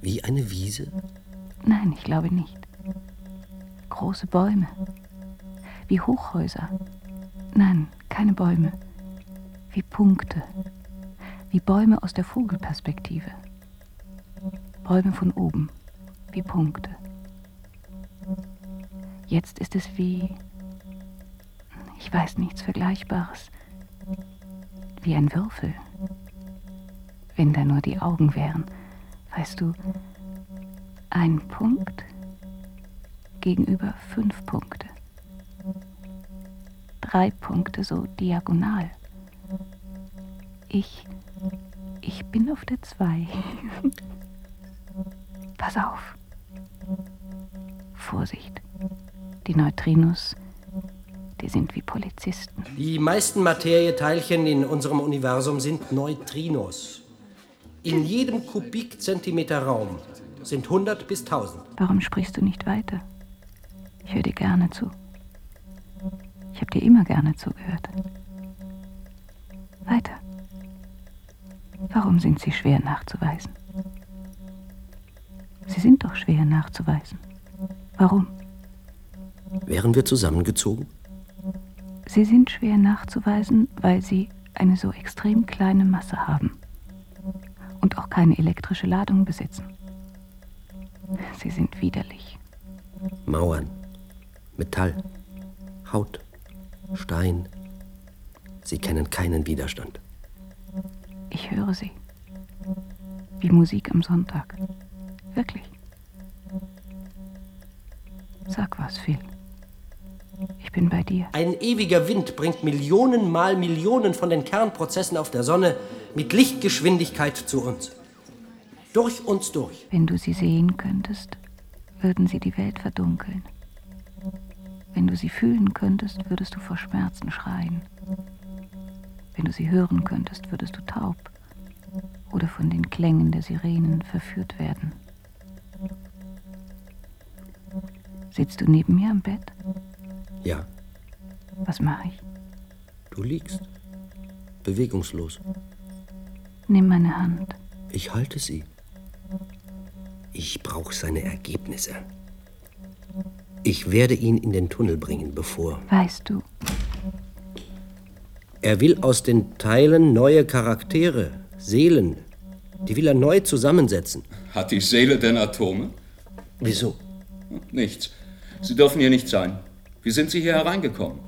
wie eine Wiese? Nein, ich glaube nicht. Große Bäume. Wie Hochhäuser. Nein, keine Bäume. Wie Punkte. Wie Bäume aus der Vogelperspektive. Bäume von oben. Wie Punkte. Jetzt ist es wie. Ich weiß nichts Vergleichbares. Wie ein Würfel. Wenn da nur die Augen wären. Weißt du, ein Punkt gegenüber fünf Punkte. Drei Punkte so diagonal. Ich, ich bin auf der zwei. (laughs) Pass auf. Vorsicht. Die Neutrinos, die sind wie Polizisten. Die meisten Materieteilchen in unserem Universum sind Neutrinos. In jedem Kubikzentimeter Raum sind 100 bis 1000. Warum sprichst du nicht weiter? Ich höre dir gerne zu. Ich habe dir immer gerne zugehört. Weiter. Warum sind sie schwer nachzuweisen? Sie sind doch schwer nachzuweisen. Warum? Wären wir zusammengezogen? Sie sind schwer nachzuweisen, weil sie eine so extrem kleine Masse haben und auch keine elektrische Ladung besitzen. Sie sind widerlich. Mauern, Metall, Haut, Stein. Sie kennen keinen Widerstand. Ich höre sie. Wie Musik am Sonntag. Wirklich. Sag was, Phil. Ich bin bei dir. Ein ewiger Wind bringt Millionen mal Millionen von den Kernprozessen auf der Sonne mit Lichtgeschwindigkeit zu uns. Durch uns durch. Wenn du sie sehen könntest, würden sie die Welt verdunkeln. Wenn du sie fühlen könntest, würdest du vor Schmerzen schreien. Wenn du sie hören könntest, würdest du taub oder von den Klängen der Sirenen verführt werden. Sitzt du neben mir am Bett? Ja, Was mache ich? du liegst. Bewegungslos. Nimm meine Hand. Ich halte sie. Ich brauche seine Ergebnisse. Ich werde ihn in den Tunnel bringen, bevor. Weißt du, Er will aus den Teilen neue Charaktere, Seelen. Die will er neu zusammensetzen. Hat die Seele denn Atome? Wieso? Nichts. Sie dürfen hier nicht sein. Wie sind Sie hier hereingekommen?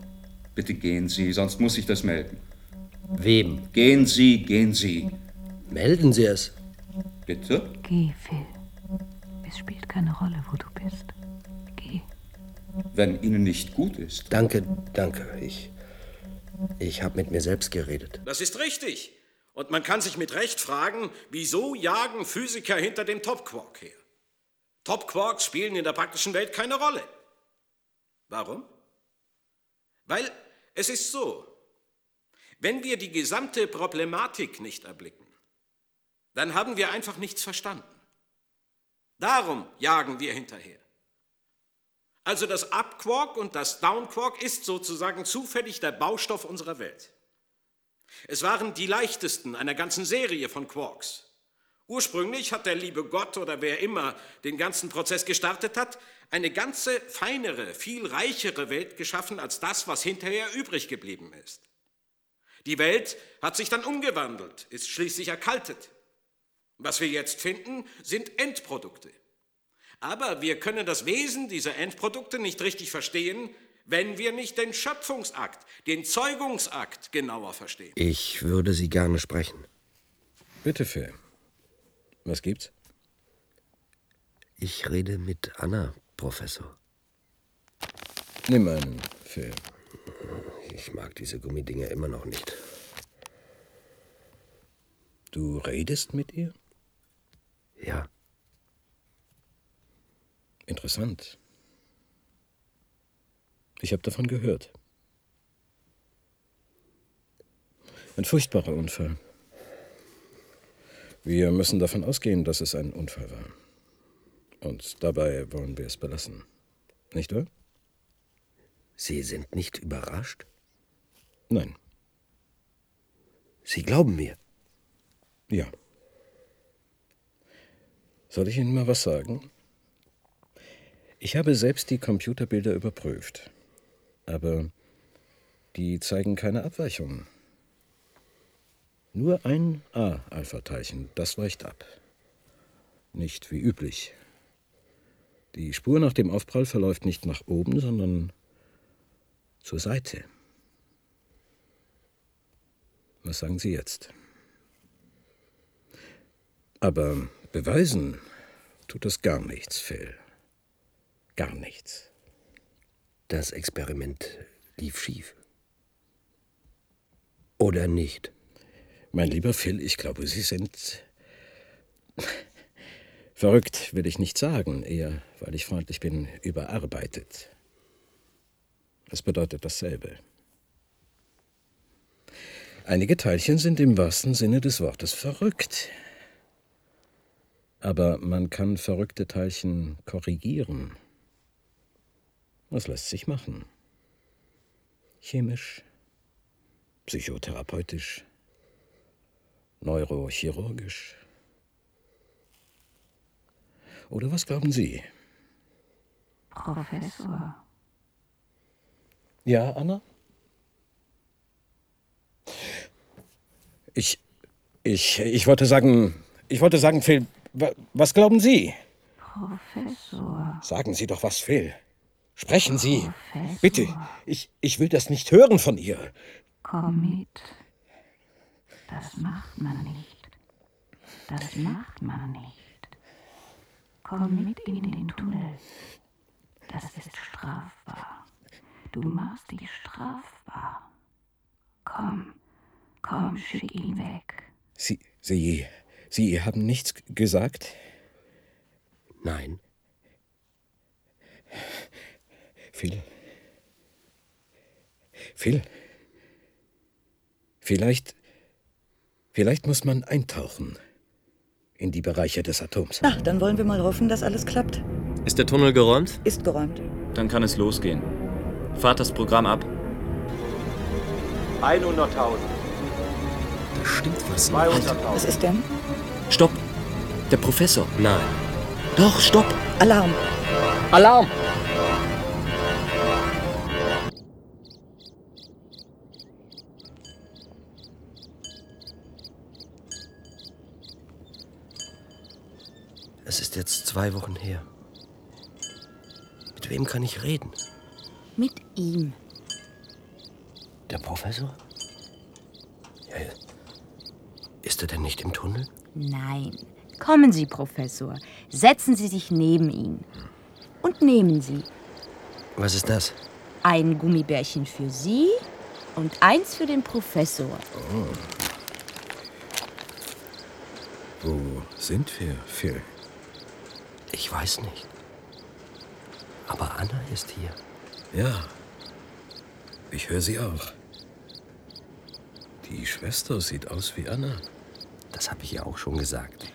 Bitte gehen Sie, sonst muss ich das melden. Wem? Gehen Sie, gehen Sie. Melden Sie es. Bitte? geh, Phil. Es spielt keine Rolle, wo du bist. Geh. Wenn Ihnen nicht gut ist. Danke, danke. Ich, ich habe mit mir selbst geredet. Das ist richtig. Und man kann sich mit Recht fragen, wieso jagen Physiker hinter dem Top-Quark her? Top-Quarks spielen in der praktischen Welt keine Rolle. Warum? Weil es ist so, wenn wir die gesamte Problematik nicht erblicken, dann haben wir einfach nichts verstanden. Darum jagen wir hinterher. Also das Up-Quark und das Down-Quark ist sozusagen zufällig der Baustoff unserer Welt. Es waren die leichtesten einer ganzen Serie von Quarks. Ursprünglich hat der liebe Gott oder wer immer den ganzen Prozess gestartet hat, eine ganze feinere, viel reichere Welt geschaffen als das, was hinterher übrig geblieben ist. Die Welt hat sich dann umgewandelt, ist schließlich erkaltet. Was wir jetzt finden, sind Endprodukte. Aber wir können das Wesen dieser Endprodukte nicht richtig verstehen, wenn wir nicht den Schöpfungsakt, den Zeugungsakt genauer verstehen. Ich würde Sie gerne sprechen. Bitte, Phil. Was gibt's? Ich rede mit Anna, Professor. Nimm einen, Phil. Ich mag diese Gummidinger immer noch nicht. Du redest mit ihr? Ja. Interessant. Ich habe davon gehört. Ein furchtbarer Unfall. Wir müssen davon ausgehen, dass es ein Unfall war. Und dabei wollen wir es belassen. Nicht wahr? Sie sind nicht überrascht? Nein. Sie glauben mir? Ja. Soll ich Ihnen mal was sagen? Ich habe selbst die Computerbilder überprüft. Aber die zeigen keine Abweichungen. Nur ein A-Alpha-Teilchen, das weicht ab. Nicht wie üblich. Die Spur nach dem Aufprall verläuft nicht nach oben, sondern zur Seite. Was sagen Sie jetzt? Aber beweisen tut das gar nichts, Phil. Gar nichts. Das Experiment lief schief. Oder nicht? Mein lieber Phil, ich glaube, Sie sind. Verrückt will ich nicht sagen, eher, weil ich freundlich bin, überarbeitet. Es bedeutet dasselbe. Einige Teilchen sind im wahrsten Sinne des Wortes verrückt. Aber man kann verrückte Teilchen korrigieren. Das lässt sich machen. Chemisch, psychotherapeutisch, neurochirurgisch. Oder was glauben Sie? Professor. Ja, Anna? Ich, ich, ich wollte sagen, ich wollte sagen, Phil, wa- was glauben Sie? Professor. Sagen Sie doch was, Phil. Sprechen Sie. Bitte, ich, ich will das nicht hören von ihr. Komm mit. Das macht man nicht. Das macht man nicht. Komm mit in den Tunnel. Das ist strafbar. Du machst dich strafbar. Komm, komm, schick ihn weg. Sie, Sie, Sie haben nichts gesagt? Nein. Phil. Phil. Vielleicht, vielleicht muss man eintauchen in die Bereiche des Atoms. Na, dann wollen wir mal hoffen, dass alles klappt. Ist der Tunnel geräumt? Ist geräumt. Dann kann es losgehen. Fahrt das Programm ab. 100.000. Da stimmt was. 200.000. Was ist denn? Stopp! Der Professor. Nein. Doch, stopp! Alarm. Alarm! Es ist jetzt zwei Wochen her. Mit wem kann ich reden? Mit ihm. Der Professor? Ja, ist er denn nicht im Tunnel? Nein. Kommen Sie, Professor. Setzen Sie sich neben ihn. Und nehmen Sie Was ist das? ein Gummibärchen für Sie und eins für den Professor. Oh. Wo sind wir, Phil? Ich weiß nicht. Aber Anna ist hier. Ja. Ich höre sie auch. Die Schwester sieht aus wie Anna. Das habe ich ja auch schon gesagt.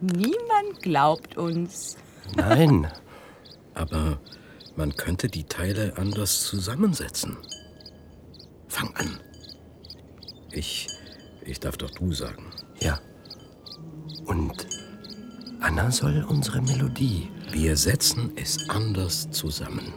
Niemand glaubt uns. Nein. (laughs) Aber man könnte die Teile anders zusammensetzen. Fang an. Ich. Ich darf doch du sagen. Anna soll unsere Melodie. Wir setzen es anders zusammen.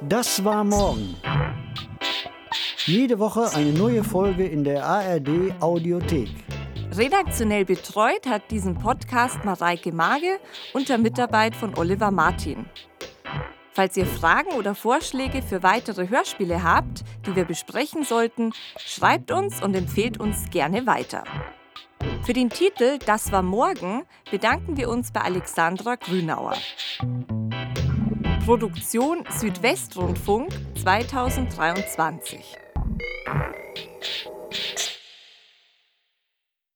Das war morgen. Jede Woche eine neue Folge in der ARD Audiothek. Redaktionell betreut hat diesen Podcast Mareike Mage unter Mitarbeit von Oliver Martin. Falls ihr Fragen oder Vorschläge für weitere Hörspiele habt, die wir besprechen sollten, schreibt uns und empfehlt uns gerne weiter. Für den Titel Das war morgen bedanken wir uns bei Alexandra Grünauer. Produktion Südwestrundfunk 2023. you